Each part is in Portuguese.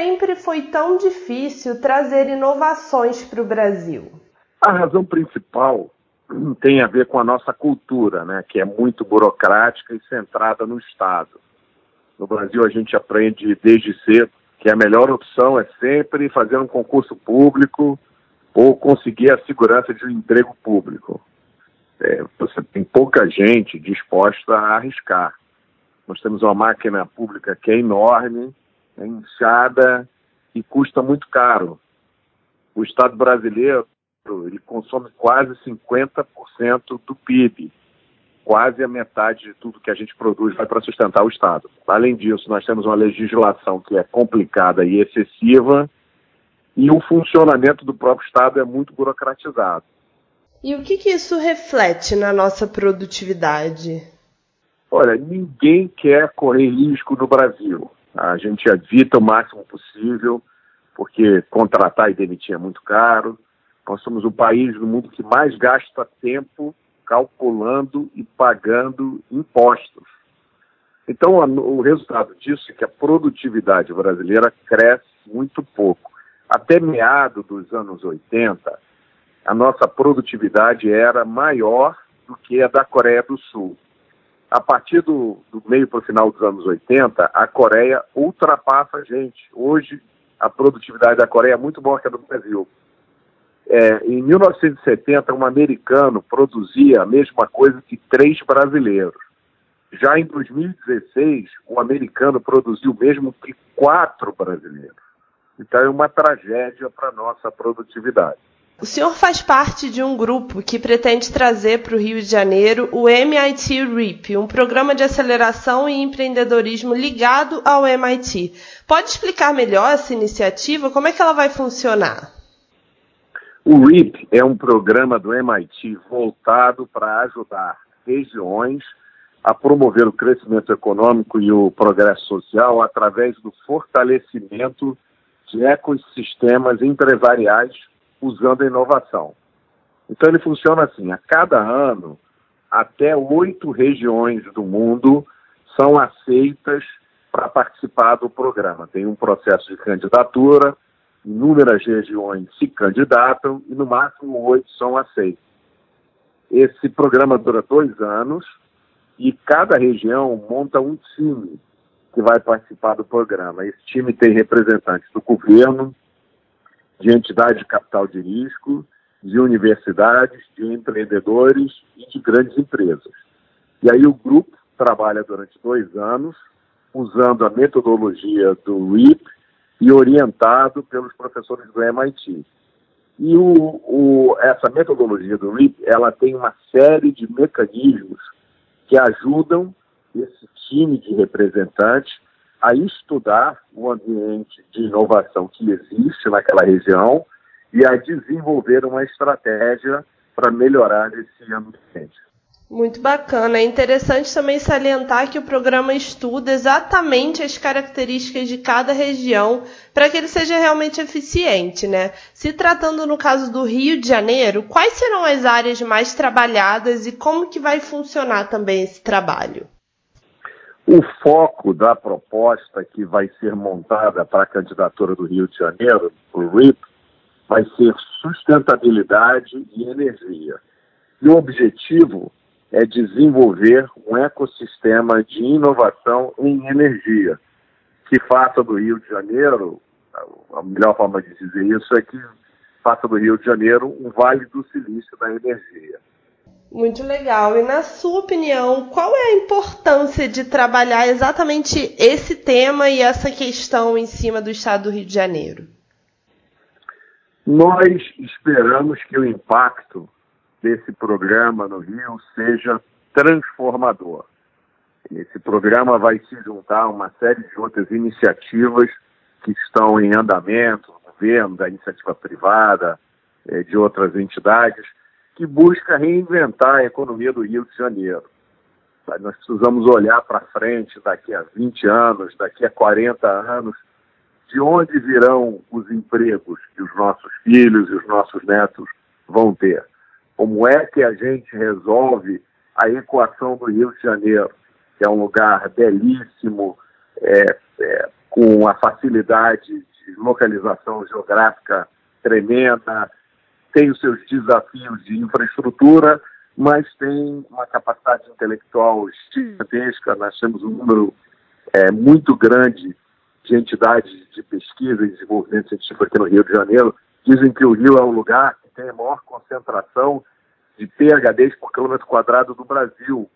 sempre foi tão difícil trazer inovações para o Brasil? A razão principal tem a ver com a nossa cultura, né, que é muito burocrática e centrada no Estado. No Brasil, a gente aprende desde cedo que a melhor opção é sempre fazer um concurso público ou conseguir a segurança de um emprego público. É, você tem pouca gente disposta a arriscar. Nós temos uma máquina pública que é enorme, é inchada e custa muito caro. O Estado brasileiro ele consome quase 50% do PIB. Quase a metade de tudo que a gente produz vai para sustentar o Estado. Além disso, nós temos uma legislação que é complicada e excessiva e o funcionamento do próprio Estado é muito burocratizado. E o que, que isso reflete na nossa produtividade? Olha, ninguém quer correr risco no Brasil. A gente evita o máximo possível, porque contratar e demitir é muito caro. Nós somos o país do mundo que mais gasta tempo calculando e pagando impostos. Então, o resultado disso é que a produtividade brasileira cresce muito pouco. Até meado dos anos 80, a nossa produtividade era maior do que a da Coreia do Sul. A partir do, do meio para o final dos anos 80, a Coreia ultrapassa a gente. Hoje, a produtividade da Coreia é muito maior que a do Brasil. É, em 1970, um americano produzia a mesma coisa que três brasileiros. Já em 2016, o americano produziu o mesmo que quatro brasileiros. Então é uma tragédia para a nossa produtividade. O senhor faz parte de um grupo que pretende trazer para o Rio de Janeiro o MIT REAP, um programa de aceleração e empreendedorismo ligado ao MIT. Pode explicar melhor essa iniciativa? Como é que ela vai funcionar? O REAP é um programa do MIT voltado para ajudar regiões a promover o crescimento econômico e o progresso social através do fortalecimento de ecossistemas empresariais usando a inovação. Então ele funciona assim: a cada ano, até oito regiões do mundo são aceitas para participar do programa. Tem um processo de candidatura, inúmeras regiões se candidatam e no máximo oito são aceitas. Esse programa dura dois anos e cada região monta um time que vai participar do programa. Esse time tem representantes do governo, de entidades de capital de risco, de universidades, de empreendedores e de grandes empresas. E aí o grupo trabalha durante dois anos usando a metodologia do REAP e orientado pelos professores do MIT. E o, o, essa metodologia do REAP, ela tem uma série de mecanismos que ajudam esse time de representantes a estudar o ambiente de inovação que existe naquela região e a desenvolver uma estratégia para melhorar esse ambiente. Muito bacana. É interessante também salientar que o programa estuda exatamente as características de cada região para que ele seja realmente eficiente, né? Se tratando no caso do Rio de Janeiro, quais serão as áreas mais trabalhadas e como que vai funcionar também esse trabalho? O foco da proposta que vai ser montada para a candidatura do Rio de Janeiro, o RIP, vai ser sustentabilidade e energia. E o objetivo é desenvolver um ecossistema de inovação em energia, que faça do Rio de Janeiro, a melhor forma de dizer isso é que faça do Rio de Janeiro um vale do silício da energia. Muito legal. E na sua opinião, qual é a importância de trabalhar exatamente esse tema e essa questão em cima do estado do Rio de Janeiro? Nós esperamos que o impacto desse programa no Rio seja transformador. Esse programa vai se juntar a uma série de outras iniciativas que estão em andamento, do governo, da iniciativa privada, eh, de outras entidades, que busca reinventar a economia do Rio de Janeiro. Nós precisamos olhar para frente daqui a 20 anos, daqui a 40 anos, de onde virão os empregos que os nossos filhos e os nossos netos vão ter. Como é que a gente resolve a equação do Rio de Janeiro, que é um lugar belíssimo, é, é, com a facilidade de localização geográfica tremenda, tem os seus desafios de infraestrutura, mas tem uma capacidade intelectual gigantesca. Nós temos um número é, muito grande de entidades de pesquisa e desenvolvimento científico aqui no Rio de Janeiro. Dizem que o Rio é o lugar que tem a maior concentração de PHDs por quilômetro quadrado do Brasil.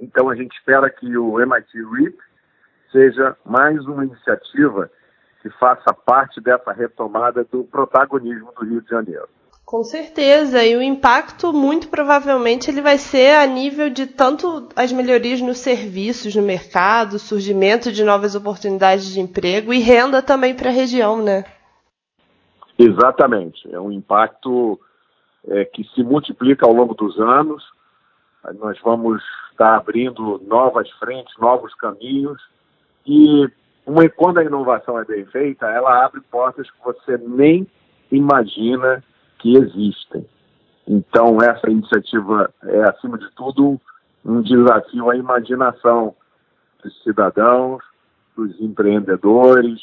Então a gente espera que o MIT RIP seja mais uma iniciativa que faça parte dessa retomada do protagonismo do Rio de Janeiro. Com certeza, e o impacto muito provavelmente ele vai ser a nível de tanto as melhorias nos serviços, no mercado, surgimento de novas oportunidades de emprego e renda também para a região, né? Exatamente, é um impacto é, que se multiplica ao longo dos anos. Nós vamos estar abrindo novas frentes, novos caminhos e uma, quando a inovação é bem feita, ela abre portas que você nem imagina que existem. Então, essa iniciativa é, acima de tudo, um desafio à imaginação dos cidadãos, dos empreendedores,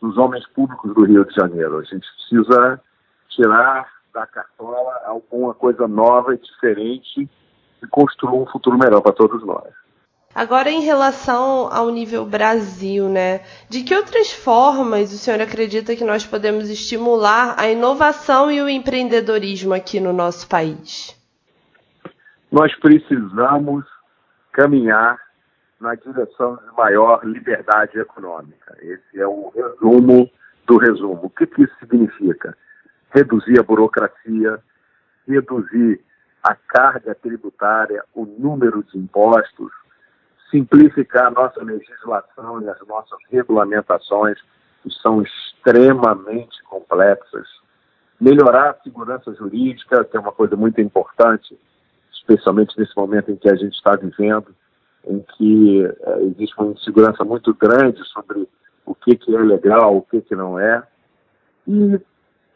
dos homens públicos do Rio de Janeiro. A gente precisa tirar da cartola alguma coisa nova e diferente e construir um futuro melhor para todos nós. Agora, em relação ao nível Brasil, né? De que outras formas o senhor acredita que nós podemos estimular a inovação e o empreendedorismo aqui no nosso país? Nós precisamos caminhar na direção de maior liberdade econômica. Esse é o resumo do resumo. O que, que isso significa? Reduzir a burocracia, reduzir a carga tributária, o número de impostos, simplificar a nossa legislação e as nossas regulamentações, que são extremamente complexas, melhorar a segurança jurídica, que é uma coisa muito importante, especialmente nesse momento em que a gente está vivendo, em que é, existe uma insegurança muito grande sobre o que, que é legal, o que, que não é. E,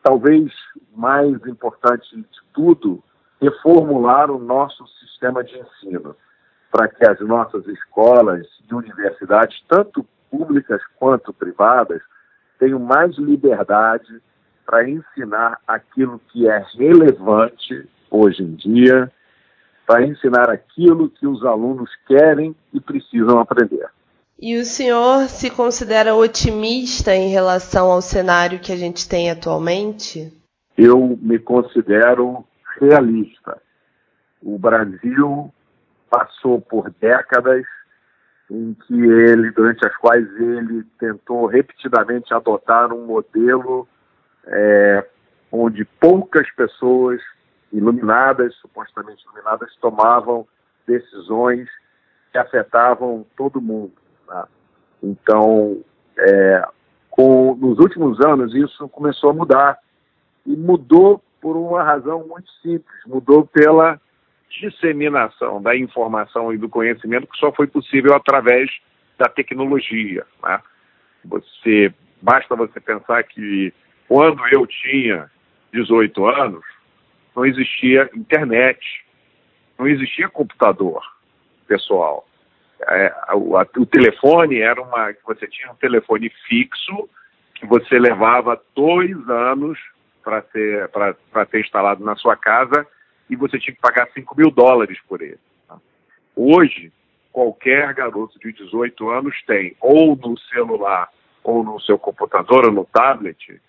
talvez mais importante de tudo, reformular o nosso sistema de ensino para que as nossas escolas e universidades, tanto públicas quanto privadas, tenham mais liberdade para ensinar aquilo que é relevante hoje em dia, para ensinar aquilo que os alunos querem e precisam aprender. E o senhor se considera otimista em relação ao cenário que a gente tem atualmente? Eu me considero realista. O Brasil passou por décadas em que ele, durante as quais ele tentou repetidamente adotar um modelo é, onde poucas pessoas iluminadas, supostamente iluminadas, tomavam decisões que afetavam todo mundo. Né? Então, é, com, nos últimos anos, isso começou a mudar. E mudou por uma razão muito simples: mudou pela disseminação da informação e do conhecimento que só foi possível através da tecnologia. Né? Você basta você pensar que quando eu tinha 18 anos não existia internet, não existia computador pessoal. É, o, a, o, telefone era uma você tinha um telefone fixo que você levava dois anos para ter para ter instalado na sua casa e você tinha que pagar 5 mil dólares por ele. Tá? Hoje, qualquer garoto de 18 anos tem, ou no celular, ou no seu computador, ou no tablet,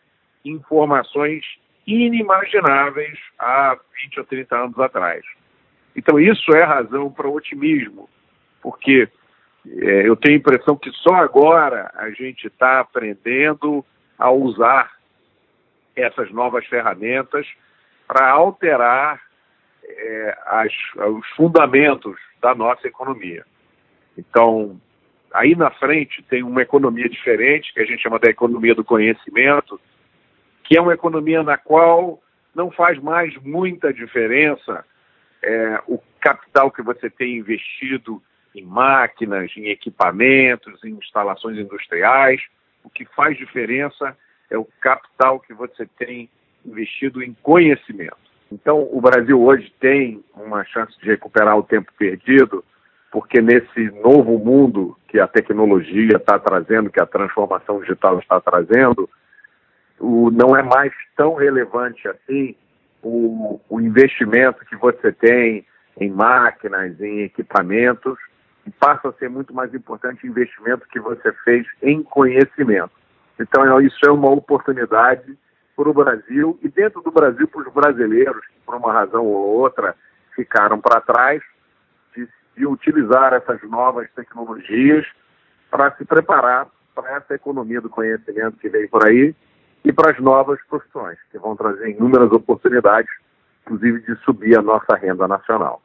informações inimagináveis há 20 ou 30 anos atrás. Então, isso é razão para otimismo, porque é, eu tenho a impressão que só agora a gente está aprendendo a usar essas novas ferramentas para alterar é, as, os fundamentos da nossa economia. Então, aí na frente tem uma economia diferente, que a gente chama da economia do conhecimento, que é uma economia na qual não faz mais muita diferença é, o capital que você tem investido em máquinas, em equipamentos, em instalações industriais. O que faz diferença é o capital que você tem investido em conhecimento. Então, o Brasil hoje tem uma chance de recuperar o tempo perdido, porque nesse novo mundo que a tecnologia está trazendo, que a transformação digital está trazendo, o, não é mais tão relevante assim o, o investimento que você tem em máquinas, em equipamentos, e passa a ser muito mais importante o investimento que você fez em conhecimento. Então, isso é uma oportunidade para o Brasil e dentro do Brasil para os brasileiros que, por uma razão ou outra, ficaram para trás, de, de utilizar essas novas tecnologias para se preparar para essa economia do conhecimento que vem por aí e para as novas profissões, que vão trazer inúmeras oportunidades, inclusive de subir a nossa renda nacional.